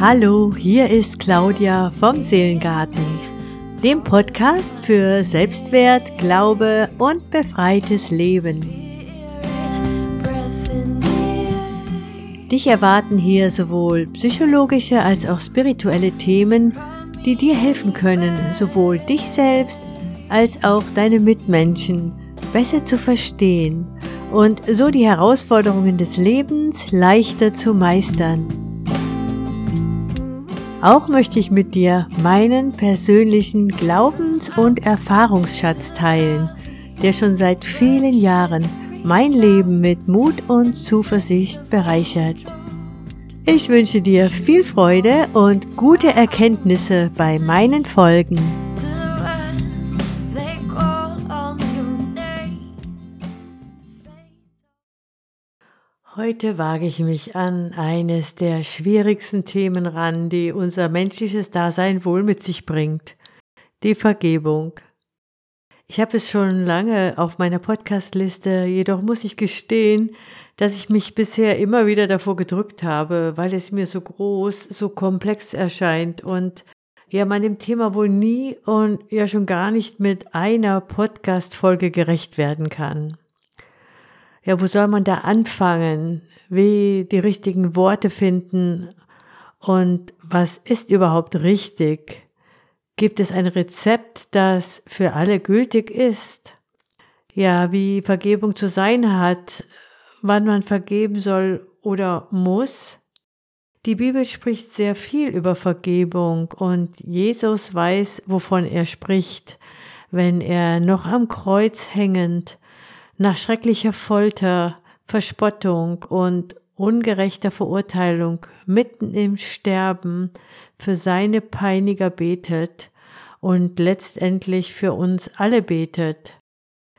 Hallo, hier ist Claudia vom Seelengarten, dem Podcast für Selbstwert, Glaube und befreites Leben. Dich erwarten hier sowohl psychologische als auch spirituelle Themen, die dir helfen können, sowohl dich selbst als auch deine Mitmenschen besser zu verstehen und so die Herausforderungen des Lebens leichter zu meistern. Auch möchte ich mit dir meinen persönlichen Glaubens- und Erfahrungsschatz teilen, der schon seit vielen Jahren mein Leben mit Mut und Zuversicht bereichert. Ich wünsche dir viel Freude und gute Erkenntnisse bei meinen Folgen. Heute wage ich mich an eines der schwierigsten Themen ran, die unser menschliches Dasein wohl mit sich bringt. Die Vergebung. Ich habe es schon lange auf meiner Podcastliste, jedoch muss ich gestehen, dass ich mich bisher immer wieder davor gedrückt habe, weil es mir so groß, so komplex erscheint und ja man dem Thema wohl nie und ja schon gar nicht mit einer Podcast-Folge gerecht werden kann ja, wo soll man da anfangen? Wie die richtigen Worte finden? Und was ist überhaupt richtig? Gibt es ein Rezept, das für alle gültig ist? Ja, wie Vergebung zu sein hat, wann man vergeben soll oder muss? Die Bibel spricht sehr viel über Vergebung und Jesus weiß, wovon er spricht, wenn er noch am Kreuz hängend nach schrecklicher Folter, Verspottung und ungerechter Verurteilung mitten im Sterben für seine Peiniger betet und letztendlich für uns alle betet.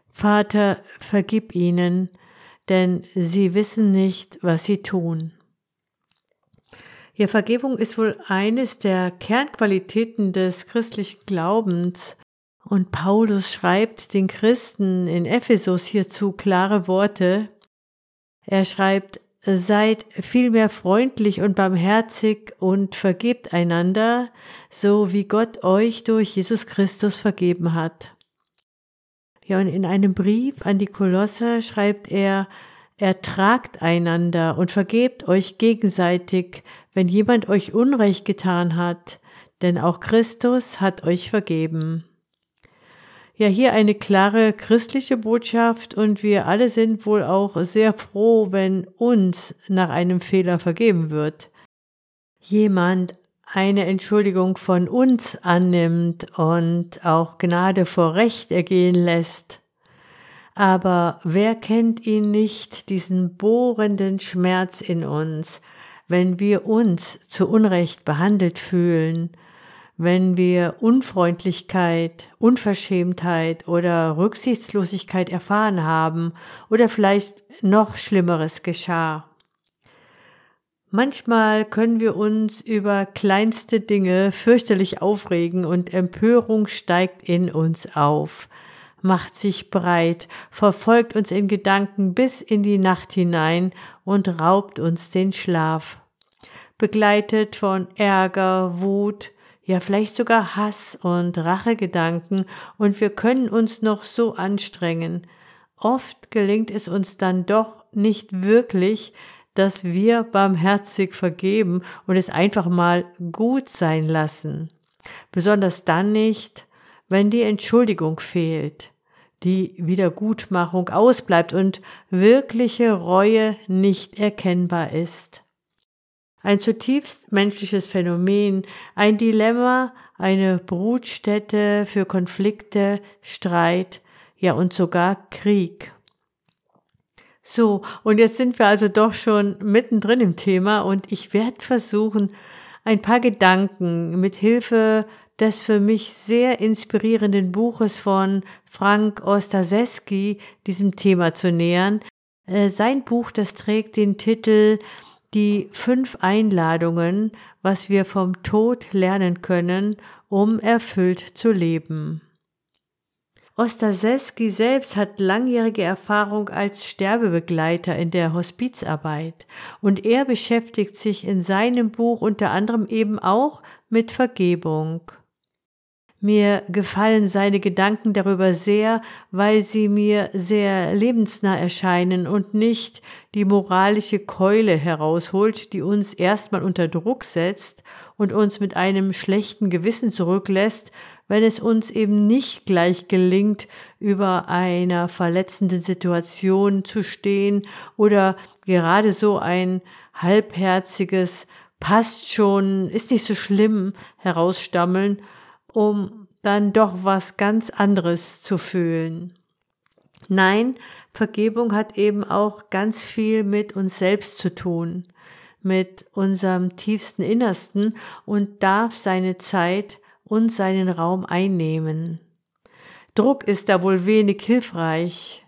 Vater, vergib ihnen, denn sie wissen nicht, was sie tun. Ja, Vergebung ist wohl eines der Kernqualitäten des christlichen Glaubens und Paulus schreibt den Christen in Ephesus hierzu klare Worte. Er schreibt, seid vielmehr freundlich und barmherzig und vergebt einander, so wie Gott euch durch Jesus Christus vergeben hat. Ja, und in einem Brief an die Kolosser schreibt er, ertragt einander und vergebt euch gegenseitig, wenn jemand euch Unrecht getan hat, denn auch Christus hat euch vergeben. Ja, hier eine klare christliche Botschaft und wir alle sind wohl auch sehr froh, wenn uns nach einem Fehler vergeben wird. Jemand eine Entschuldigung von uns annimmt und auch Gnade vor Recht ergehen lässt. Aber wer kennt ihn nicht, diesen bohrenden Schmerz in uns, wenn wir uns zu Unrecht behandelt fühlen, wenn wir Unfreundlichkeit, Unverschämtheit oder Rücksichtslosigkeit erfahren haben oder vielleicht noch Schlimmeres geschah. Manchmal können wir uns über kleinste Dinge fürchterlich aufregen und Empörung steigt in uns auf, macht sich breit, verfolgt uns in Gedanken bis in die Nacht hinein und raubt uns den Schlaf. Begleitet von Ärger, Wut, ja vielleicht sogar Hass und Rachegedanken und wir können uns noch so anstrengen. Oft gelingt es uns dann doch nicht wirklich, dass wir barmherzig vergeben und es einfach mal gut sein lassen. Besonders dann nicht, wenn die Entschuldigung fehlt, die Wiedergutmachung ausbleibt und wirkliche Reue nicht erkennbar ist. Ein zutiefst menschliches Phänomen, ein Dilemma, eine Brutstätte für Konflikte, Streit, ja und sogar Krieg. So, und jetzt sind wir also doch schon mittendrin im Thema und ich werde versuchen, ein paar Gedanken mit Hilfe des für mich sehr inspirierenden Buches von Frank Ostaseski diesem Thema zu nähern. Äh, sein Buch, das trägt den Titel die fünf Einladungen, was wir vom Tod lernen können, um erfüllt zu leben. Ostaseski selbst hat langjährige Erfahrung als Sterbebegleiter in der Hospizarbeit und er beschäftigt sich in seinem Buch unter anderem eben auch mit Vergebung. Mir gefallen seine Gedanken darüber sehr, weil sie mir sehr lebensnah erscheinen und nicht die moralische Keule herausholt, die uns erstmal unter Druck setzt und uns mit einem schlechten Gewissen zurücklässt, wenn es uns eben nicht gleich gelingt, über einer verletzenden Situation zu stehen oder gerade so ein halbherziges passt schon, ist nicht so schlimm herausstammeln um dann doch was ganz anderes zu fühlen. Nein, Vergebung hat eben auch ganz viel mit uns selbst zu tun, mit unserem tiefsten Innersten und darf seine Zeit und seinen Raum einnehmen. Druck ist da wohl wenig hilfreich.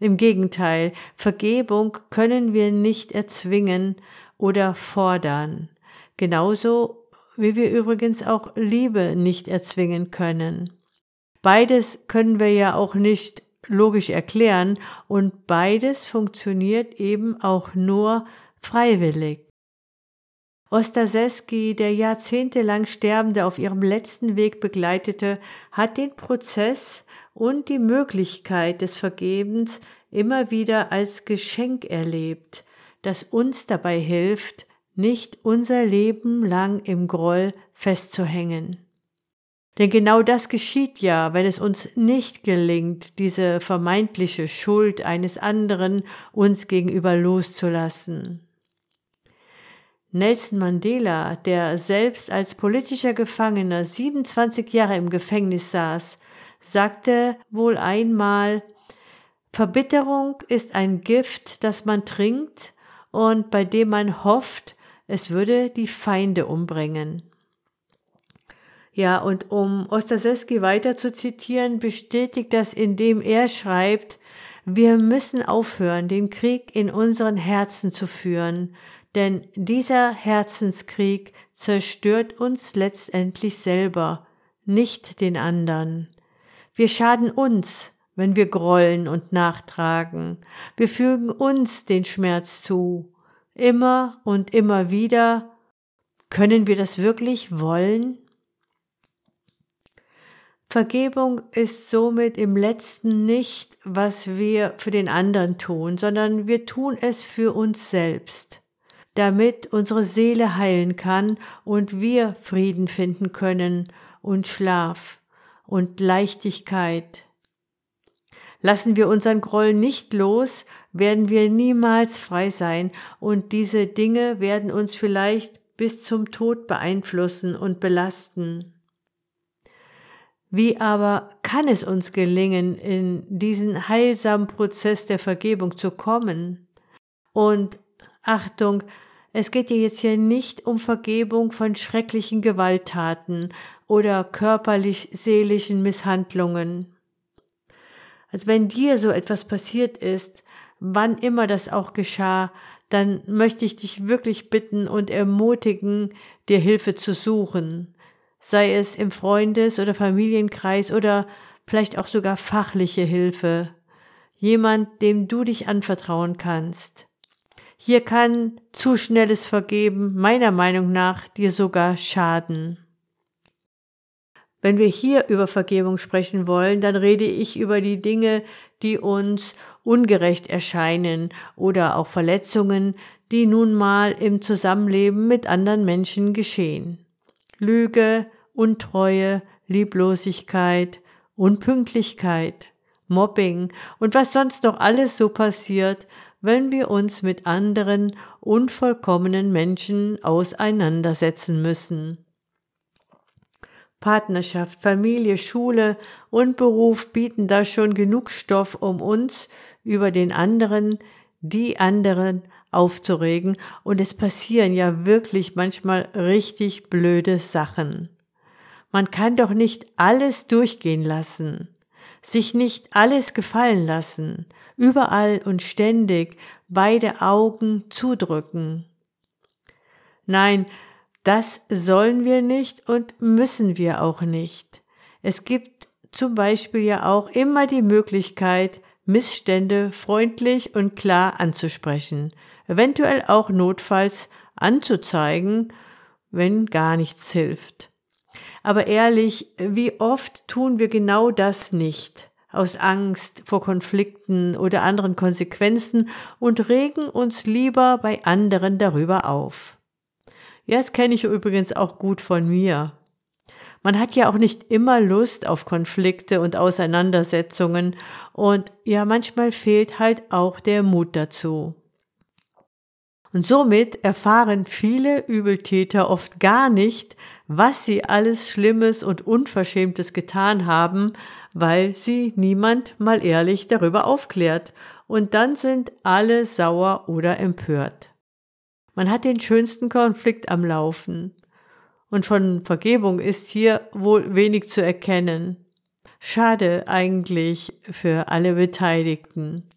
Im Gegenteil, Vergebung können wir nicht erzwingen oder fordern. Genauso wie wir übrigens auch Liebe nicht erzwingen können. Beides können wir ja auch nicht logisch erklären und beides funktioniert eben auch nur freiwillig. Ostaseski, der jahrzehntelang Sterbende auf ihrem letzten Weg begleitete, hat den Prozess und die Möglichkeit des Vergebens immer wieder als Geschenk erlebt, das uns dabei hilft, nicht unser Leben lang im Groll festzuhängen. Denn genau das geschieht ja, wenn es uns nicht gelingt, diese vermeintliche Schuld eines anderen uns gegenüber loszulassen. Nelson Mandela, der selbst als politischer Gefangener 27 Jahre im Gefängnis saß, sagte wohl einmal, Verbitterung ist ein Gift, das man trinkt und bei dem man hofft, es würde die Feinde umbringen. Ja, und um Ostaseski weiter zu zitieren, bestätigt das, indem er schreibt, wir müssen aufhören, den Krieg in unseren Herzen zu führen, denn dieser Herzenskrieg zerstört uns letztendlich selber, nicht den anderen. Wir schaden uns, wenn wir grollen und nachtragen. Wir fügen uns den Schmerz zu immer und immer wieder, können wir das wirklich wollen? Vergebung ist somit im letzten nicht, was wir für den anderen tun, sondern wir tun es für uns selbst, damit unsere Seele heilen kann und wir Frieden finden können und Schlaf und Leichtigkeit Lassen wir unseren Groll nicht los, werden wir niemals frei sein und diese Dinge werden uns vielleicht bis zum Tod beeinflussen und belasten. Wie aber kann es uns gelingen, in diesen heilsamen Prozess der Vergebung zu kommen? Und Achtung, es geht ja jetzt hier nicht um Vergebung von schrecklichen Gewalttaten oder körperlich-seelischen Misshandlungen als wenn dir so etwas passiert ist, wann immer das auch geschah, dann möchte ich dich wirklich bitten und ermutigen, dir Hilfe zu suchen, sei es im Freundes- oder Familienkreis oder vielleicht auch sogar fachliche Hilfe, jemand, dem du dich anvertrauen kannst. Hier kann zu schnelles Vergeben meiner Meinung nach dir sogar schaden. Wenn wir hier über Vergebung sprechen wollen, dann rede ich über die Dinge, die uns ungerecht erscheinen oder auch Verletzungen, die nun mal im Zusammenleben mit anderen Menschen geschehen. Lüge, Untreue, Lieblosigkeit, Unpünktlichkeit, Mobbing und was sonst noch alles so passiert, wenn wir uns mit anderen unvollkommenen Menschen auseinandersetzen müssen. Partnerschaft, Familie, Schule und Beruf bieten da schon genug Stoff, um uns über den anderen, die anderen aufzuregen. Und es passieren ja wirklich manchmal richtig blöde Sachen. Man kann doch nicht alles durchgehen lassen, sich nicht alles gefallen lassen, überall und ständig beide Augen zudrücken. Nein, das sollen wir nicht und müssen wir auch nicht. Es gibt zum Beispiel ja auch immer die Möglichkeit, Missstände freundlich und klar anzusprechen, eventuell auch notfalls anzuzeigen, wenn gar nichts hilft. Aber ehrlich, wie oft tun wir genau das nicht? aus Angst vor Konflikten oder anderen Konsequenzen und regen uns lieber bei anderen darüber auf. Ja, das kenne ich übrigens auch gut von mir. Man hat ja auch nicht immer Lust auf Konflikte und Auseinandersetzungen und ja, manchmal fehlt halt auch der Mut dazu. Und somit erfahren viele Übeltäter oft gar nicht, was sie alles Schlimmes und Unverschämtes getan haben, weil sie niemand mal ehrlich darüber aufklärt, und dann sind alle sauer oder empört. Man hat den schönsten Konflikt am Laufen und von Vergebung ist hier wohl wenig zu erkennen. Schade eigentlich für alle Beteiligten.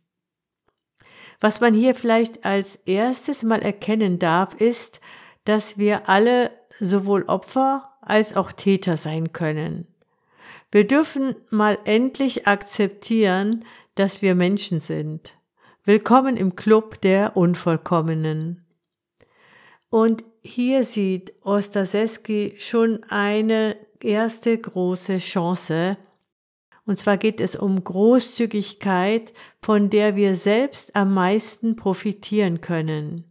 Was man hier vielleicht als erstes mal erkennen darf, ist, dass wir alle sowohl Opfer als auch Täter sein können. Wir dürfen mal endlich akzeptieren, dass wir Menschen sind. Willkommen im Club der Unvollkommenen. Und hier sieht Ostaseski schon eine erste große Chance. Und zwar geht es um Großzügigkeit, von der wir selbst am meisten profitieren können.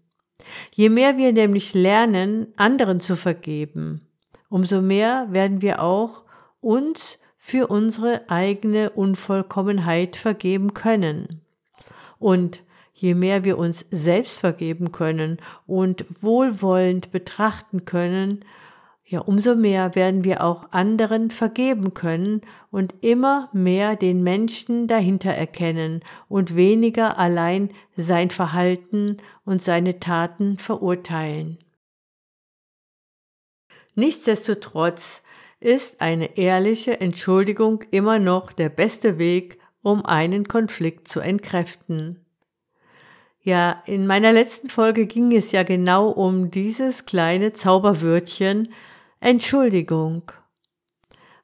Je mehr wir nämlich lernen, anderen zu vergeben, umso mehr werden wir auch uns für unsere eigene Unvollkommenheit vergeben können. Und je mehr wir uns selbst vergeben können und wohlwollend betrachten können, ja, umso mehr werden wir auch anderen vergeben können und immer mehr den Menschen dahinter erkennen und weniger allein sein Verhalten und seine Taten verurteilen. Nichtsdestotrotz ist eine ehrliche Entschuldigung immer noch der beste Weg, um einen Konflikt zu entkräften. Ja, in meiner letzten Folge ging es ja genau um dieses kleine Zauberwörtchen Entschuldigung.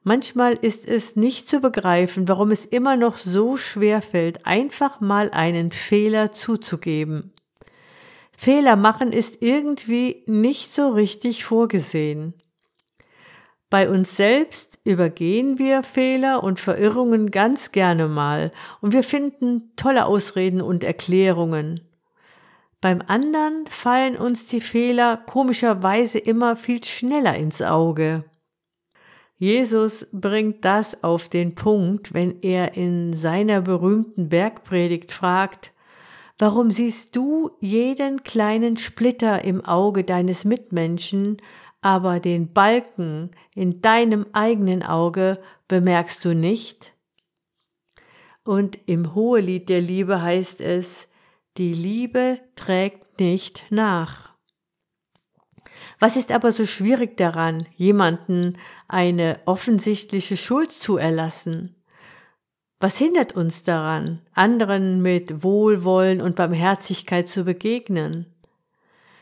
Manchmal ist es nicht zu begreifen, warum es immer noch so schwer fällt, einfach mal einen Fehler zuzugeben. Fehler machen ist irgendwie nicht so richtig vorgesehen. Bei uns selbst übergehen wir Fehler und Verirrungen ganz gerne mal und wir finden tolle Ausreden und Erklärungen. Beim anderen fallen uns die Fehler komischerweise immer viel schneller ins Auge. Jesus bringt das auf den Punkt, wenn er in seiner berühmten Bergpredigt fragt, Warum siehst du jeden kleinen Splitter im Auge deines Mitmenschen, aber den Balken in deinem eigenen Auge bemerkst du nicht? Und im Hohelied der Liebe heißt es, die Liebe trägt nicht nach. Was ist aber so schwierig daran, jemanden eine offensichtliche Schuld zu erlassen? Was hindert uns daran, anderen mit Wohlwollen und Barmherzigkeit zu begegnen?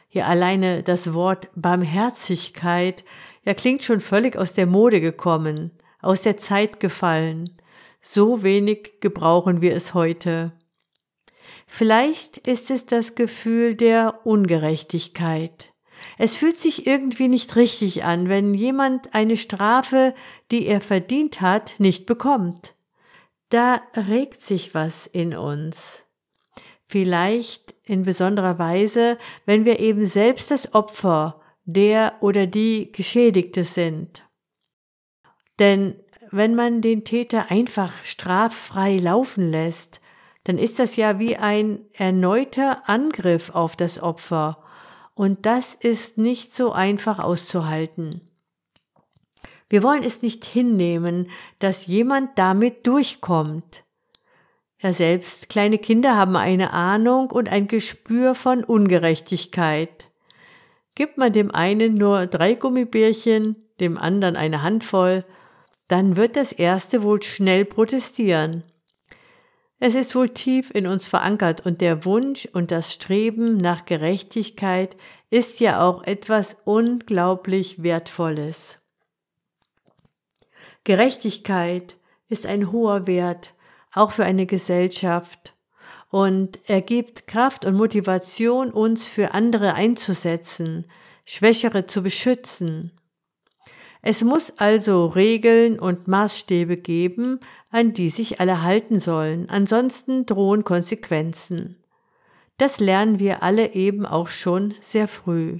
Hier alleine das Wort Barmherzigkeit ja klingt schon völlig aus der Mode gekommen, aus der Zeit gefallen. So wenig gebrauchen wir es heute. Vielleicht ist es das Gefühl der Ungerechtigkeit. Es fühlt sich irgendwie nicht richtig an, wenn jemand eine Strafe, die er verdient hat, nicht bekommt. Da regt sich was in uns. Vielleicht in besonderer Weise, wenn wir eben selbst das Opfer der oder die Geschädigte sind. Denn wenn man den Täter einfach straffrei laufen lässt, dann ist das ja wie ein erneuter Angriff auf das Opfer. Und das ist nicht so einfach auszuhalten. Wir wollen es nicht hinnehmen, dass jemand damit durchkommt. Ja, selbst kleine Kinder haben eine Ahnung und ein Gespür von Ungerechtigkeit. Gibt man dem einen nur drei Gummibärchen, dem anderen eine Handvoll, dann wird das erste wohl schnell protestieren. Es ist wohl tief in uns verankert und der Wunsch und das Streben nach Gerechtigkeit ist ja auch etwas unglaublich Wertvolles. Gerechtigkeit ist ein hoher Wert, auch für eine Gesellschaft. Und er gibt Kraft und Motivation, uns für andere einzusetzen, Schwächere zu beschützen. Es muss also Regeln und Maßstäbe geben, an die sich alle halten sollen, ansonsten drohen Konsequenzen. Das lernen wir alle eben auch schon sehr früh.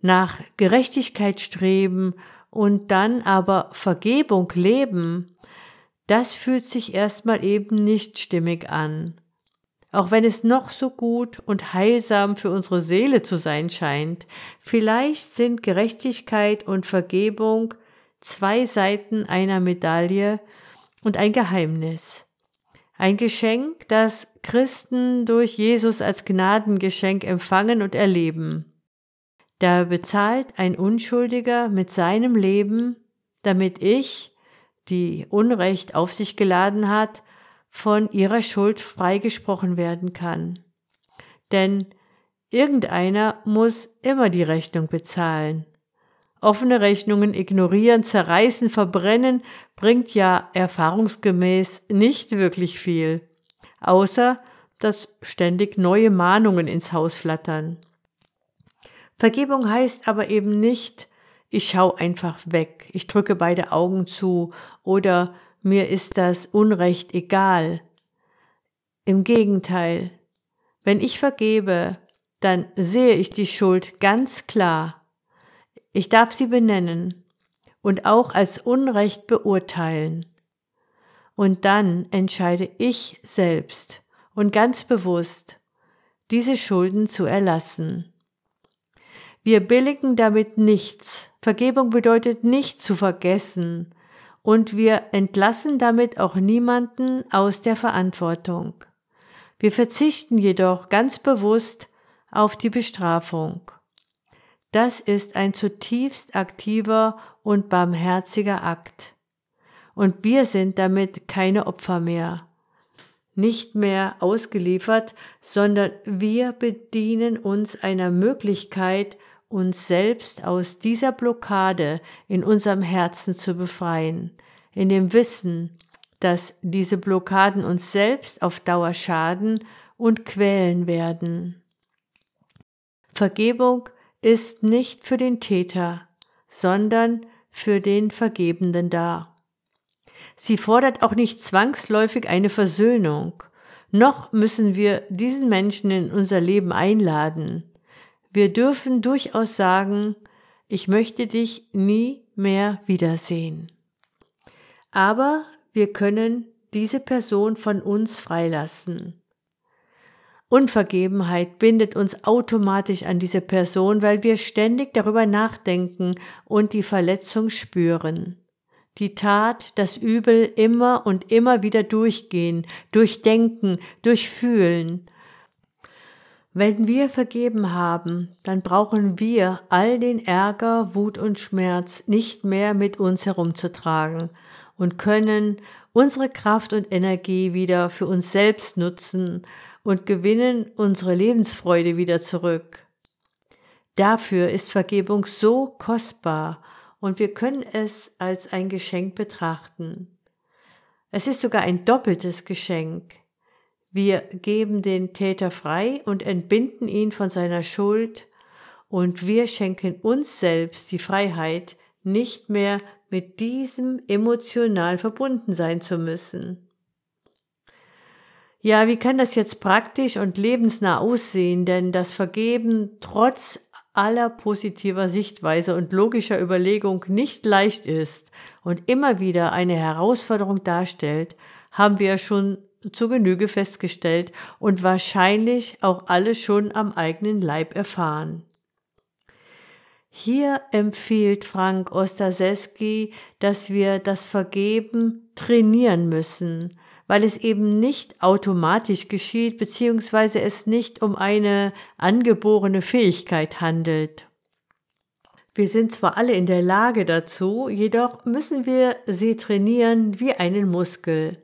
Nach Gerechtigkeit streben und dann aber Vergebung leben, das fühlt sich erstmal eben nicht stimmig an. Auch wenn es noch so gut und heilsam für unsere Seele zu sein scheint, vielleicht sind Gerechtigkeit und Vergebung zwei Seiten einer Medaille und ein Geheimnis. Ein Geschenk, das Christen durch Jesus als Gnadengeschenk empfangen und erleben. Da bezahlt ein Unschuldiger mit seinem Leben, damit ich, die Unrecht auf sich geladen hat, von ihrer Schuld freigesprochen werden kann. Denn irgendeiner muss immer die Rechnung bezahlen. Offene Rechnungen ignorieren, zerreißen, verbrennen bringt ja erfahrungsgemäß nicht wirklich viel, außer dass ständig neue Mahnungen ins Haus flattern. Vergebung heißt aber eben nicht, ich schau einfach weg, ich drücke beide Augen zu oder mir ist das Unrecht egal. Im Gegenteil, wenn ich vergebe, dann sehe ich die Schuld ganz klar. Ich darf sie benennen und auch als Unrecht beurteilen. Und dann entscheide ich selbst und ganz bewusst, diese Schulden zu erlassen. Wir billigen damit nichts. Vergebung bedeutet nicht zu vergessen. Und wir entlassen damit auch niemanden aus der Verantwortung. Wir verzichten jedoch ganz bewusst auf die Bestrafung. Das ist ein zutiefst aktiver und barmherziger Akt. Und wir sind damit keine Opfer mehr, nicht mehr ausgeliefert, sondern wir bedienen uns einer Möglichkeit, uns selbst aus dieser Blockade in unserem Herzen zu befreien, in dem Wissen, dass diese Blockaden uns selbst auf Dauer schaden und quälen werden. Vergebung ist nicht für den Täter, sondern für den Vergebenden da. Sie fordert auch nicht zwangsläufig eine Versöhnung, noch müssen wir diesen Menschen in unser Leben einladen. Wir dürfen durchaus sagen, ich möchte dich nie mehr wiedersehen. Aber wir können diese Person von uns freilassen. Unvergebenheit bindet uns automatisch an diese Person, weil wir ständig darüber nachdenken und die Verletzung spüren. Die Tat, das Übel immer und immer wieder durchgehen, durchdenken, durchfühlen wenn wir vergeben haben, dann brauchen wir all den Ärger, Wut und Schmerz nicht mehr mit uns herumzutragen und können unsere Kraft und Energie wieder für uns selbst nutzen und gewinnen unsere Lebensfreude wieder zurück. Dafür ist Vergebung so kostbar und wir können es als ein Geschenk betrachten. Es ist sogar ein doppeltes Geschenk. Wir geben den Täter frei und entbinden ihn von seiner Schuld und wir schenken uns selbst die Freiheit, nicht mehr mit diesem emotional verbunden sein zu müssen. Ja, wie kann das jetzt praktisch und lebensnah aussehen? Denn das Vergeben trotz aller positiver Sichtweise und logischer Überlegung nicht leicht ist und immer wieder eine Herausforderung darstellt, haben wir schon zu Genüge festgestellt und wahrscheinlich auch alle schon am eigenen Leib erfahren. Hier empfiehlt Frank Ostaseski, dass wir das Vergeben trainieren müssen, weil es eben nicht automatisch geschieht, beziehungsweise es nicht um eine angeborene Fähigkeit handelt. Wir sind zwar alle in der Lage dazu, jedoch müssen wir sie trainieren wie einen Muskel.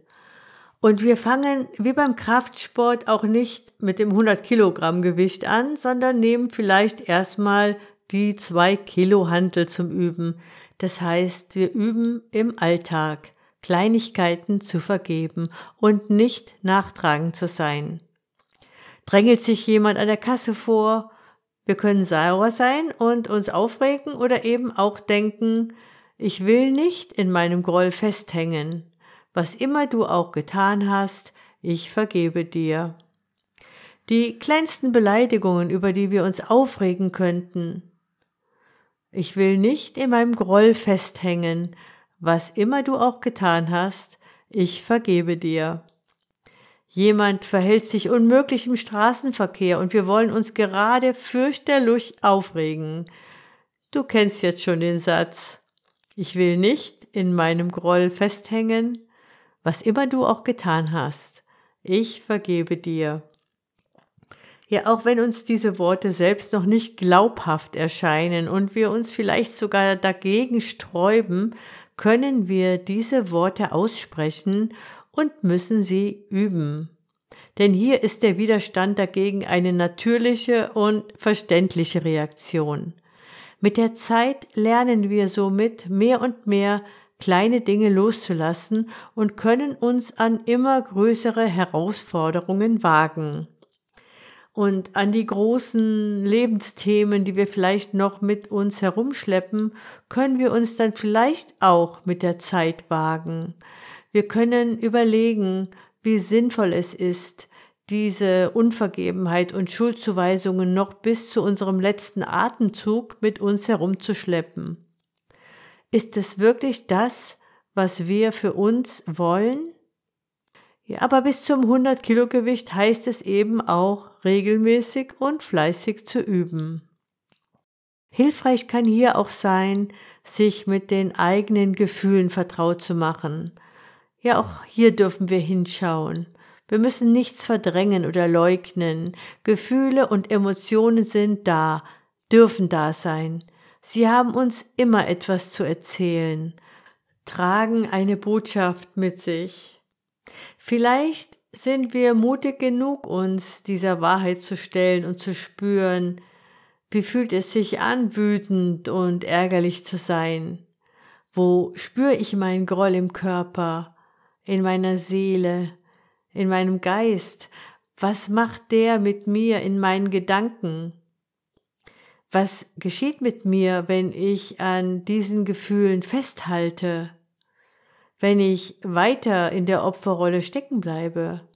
Und wir fangen wie beim Kraftsport auch nicht mit dem 100 Kilogramm Gewicht an, sondern nehmen vielleicht erstmal die zwei Kilo Hantel zum Üben. Das heißt, wir üben im Alltag. Kleinigkeiten zu vergeben und nicht nachtragend zu sein. Drängelt sich jemand an der Kasse vor, wir können sauer sein und uns aufregen oder eben auch denken, ich will nicht in meinem Groll festhängen. Was immer du auch getan hast, ich vergebe dir. Die kleinsten Beleidigungen, über die wir uns aufregen könnten. Ich will nicht in meinem Groll festhängen, was immer du auch getan hast, ich vergebe dir. Jemand verhält sich unmöglich im Straßenverkehr und wir wollen uns gerade fürchterlich aufregen. Du kennst jetzt schon den Satz. Ich will nicht in meinem Groll festhängen, was immer du auch getan hast. Ich vergebe dir. Ja, auch wenn uns diese Worte selbst noch nicht glaubhaft erscheinen und wir uns vielleicht sogar dagegen sträuben, können wir diese Worte aussprechen und müssen sie üben. Denn hier ist der Widerstand dagegen eine natürliche und verständliche Reaktion. Mit der Zeit lernen wir somit mehr und mehr kleine Dinge loszulassen und können uns an immer größere Herausforderungen wagen. Und an die großen Lebensthemen, die wir vielleicht noch mit uns herumschleppen, können wir uns dann vielleicht auch mit der Zeit wagen. Wir können überlegen, wie sinnvoll es ist, diese Unvergebenheit und Schuldzuweisungen noch bis zu unserem letzten Atemzug mit uns herumzuschleppen. Ist es wirklich das, was wir für uns wollen? Ja, aber bis zum 100 Kilo Gewicht heißt es eben auch regelmäßig und fleißig zu üben. Hilfreich kann hier auch sein, sich mit den eigenen Gefühlen vertraut zu machen, ja, auch hier dürfen wir hinschauen. Wir müssen nichts verdrängen oder leugnen. Gefühle und Emotionen sind da, dürfen da sein. Sie haben uns immer etwas zu erzählen, tragen eine Botschaft mit sich. Vielleicht sind wir mutig genug, uns dieser Wahrheit zu stellen und zu spüren, wie fühlt es sich an, wütend und ärgerlich zu sein? Wo spüre ich meinen Groll im Körper? in meiner Seele, in meinem Geist? Was macht der mit mir in meinen Gedanken? Was geschieht mit mir, wenn ich an diesen Gefühlen festhalte? Wenn ich weiter in der Opferrolle stecken bleibe?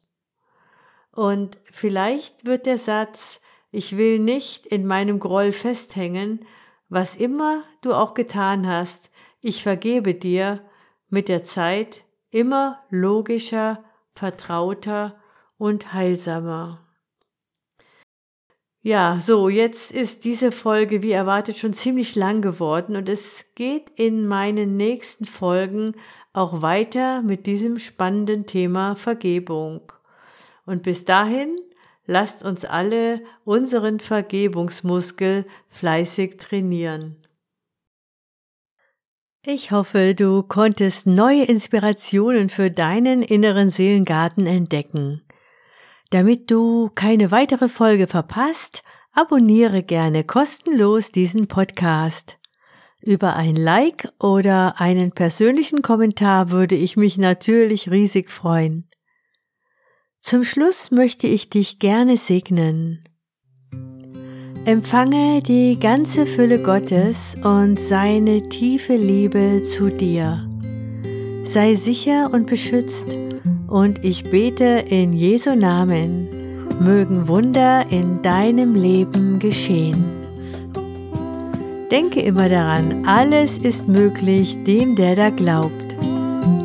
Und vielleicht wird der Satz, ich will nicht in meinem Groll festhängen, was immer du auch getan hast, ich vergebe dir, mit der Zeit immer logischer, vertrauter und heilsamer. Ja, so, jetzt ist diese Folge wie erwartet schon ziemlich lang geworden und es geht in meinen nächsten Folgen auch weiter mit diesem spannenden Thema Vergebung. Und bis dahin lasst uns alle unseren Vergebungsmuskel fleißig trainieren. Ich hoffe, du konntest neue Inspirationen für deinen inneren Seelengarten entdecken. Damit du keine weitere Folge verpasst, abonniere gerne kostenlos diesen Podcast. Über ein Like oder einen persönlichen Kommentar würde ich mich natürlich riesig freuen. Zum Schluss möchte ich dich gerne segnen. Empfange die ganze Fülle Gottes und seine tiefe Liebe zu dir. Sei sicher und beschützt und ich bete in Jesu Namen, mögen Wunder in deinem Leben geschehen. Denke immer daran, alles ist möglich dem, der da glaubt.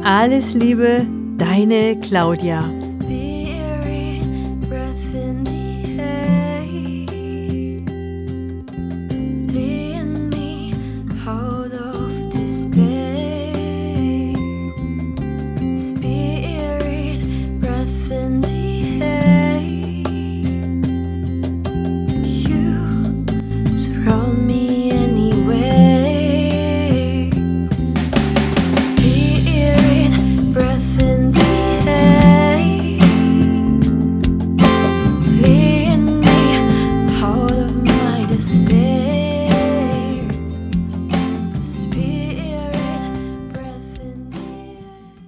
Alles Liebe, deine Claudia.